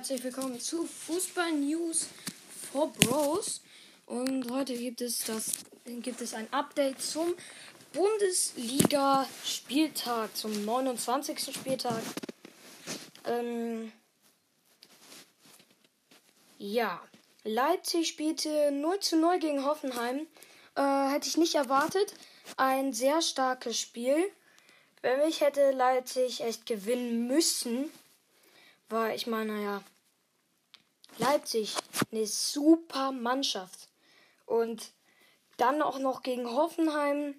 herzlich willkommen zu Fußball News for Bros. Und heute gibt es das gibt es ein Update zum Bundesliga Spieltag, zum 29. Spieltag. Ähm, ja, Leipzig spielte 0 zu 0 gegen Hoffenheim. Äh, hätte ich nicht erwartet. Ein sehr starkes Spiel. Wenn mich hätte Leipzig echt gewinnen müssen. Weil ich meine, ja, Leipzig, eine super Mannschaft. Und dann auch noch gegen Hoffenheim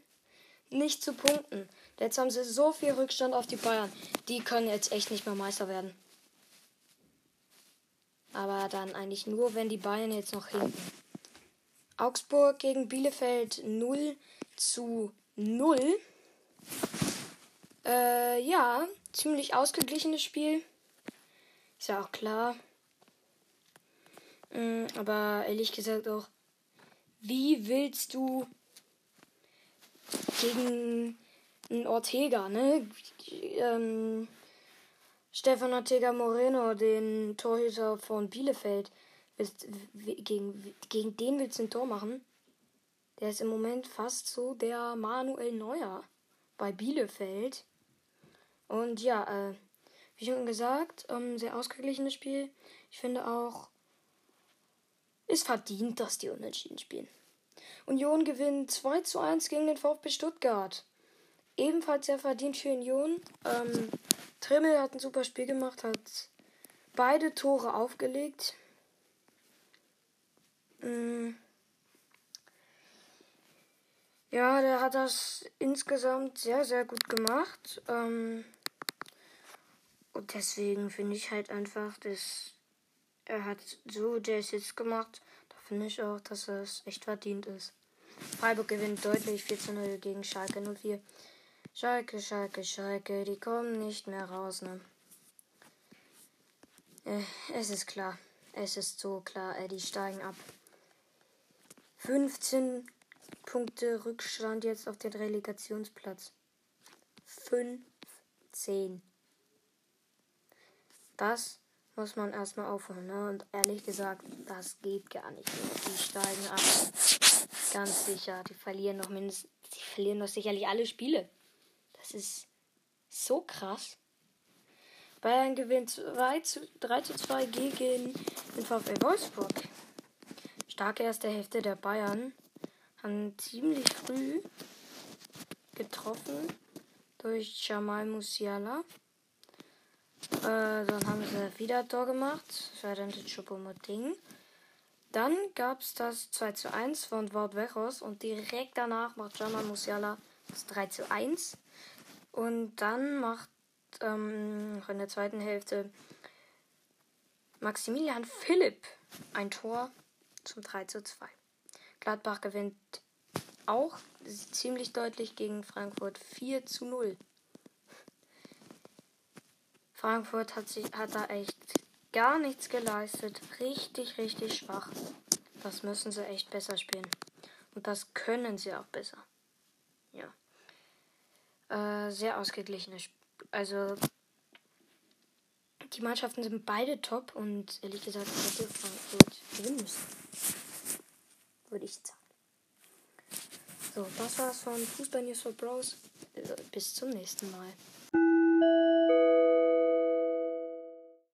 nicht zu punkten. Jetzt haben sie so viel Rückstand auf die Bayern. Die können jetzt echt nicht mehr Meister werden. Aber dann eigentlich nur, wenn die Bayern jetzt noch hinten. Augsburg gegen Bielefeld 0 zu 0. Äh, ja, ziemlich ausgeglichenes Spiel. Ist ja auch klar. Mhm, aber ehrlich gesagt auch, wie willst du gegen einen Ortega, ne? Ähm, Stefan Ortega Moreno, den Torhüter von Bielefeld, willst, gegen, gegen den willst du ein Tor machen? Der ist im Moment fast so der Manuel Neuer bei Bielefeld. Und ja, äh, wie schon gesagt, ähm, sehr ausgeglichenes Spiel. Ich finde auch, ist verdient, dass die unentschieden spielen. Union gewinnt 2 zu 1 gegen den VfB Stuttgart. Ebenfalls sehr verdient für Union. Ähm, Trimmel hat ein super Spiel gemacht, hat beide Tore aufgelegt. Ähm, ja, der hat das insgesamt sehr, sehr gut gemacht. Ähm, deswegen finde ich halt einfach, dass er hat so der Assist gemacht. Da finde ich auch, dass es echt verdient ist. Freiburg gewinnt deutlich 4 zu 0 gegen Schalke 04. Schalke, Schalke, Schalke, die kommen nicht mehr raus, ne? Äh, es ist klar. Es ist so klar, äh, die steigen ab. 15 Punkte Rückstand jetzt auf den Relegationsplatz. 15. Das muss man erstmal aufholen. Ne? Und ehrlich gesagt, das geht gar nicht. Die steigen ab. Ganz sicher. Die verlieren noch mindestens. Die verlieren doch sicherlich alle Spiele. Das ist so krass. Bayern gewinnt 2 zu, 3 zu 2 gegen den VfL Wolfsburg. Starke erste Hälfte der Bayern. Haben ziemlich früh getroffen durch Jamal Musiala. Äh, dann haben sie wieder Tor gemacht. Dann Choupo-Moting. Dann gab es das 2 zu 1 von Wout Wechos und direkt danach macht Jamal Musiala das 3 zu 1. Und dann macht ähm, in der zweiten Hälfte Maximilian Philipp ein Tor zum 3 zu 2. Gladbach gewinnt auch ziemlich deutlich gegen Frankfurt 4 zu 0. Frankfurt hat, sich, hat da echt gar nichts geleistet. Richtig, richtig schwach. Das müssen sie echt besser spielen. Und das können sie auch besser. Ja. Äh, sehr ausgeglichenes Spiel. Also, die Mannschaften sind beide top und ehrlich gesagt hätte Frankfurt gewinnen müssen. Würde ich sagen. So, das war's von Fußball News for Bros. Bis zum nächsten Mal.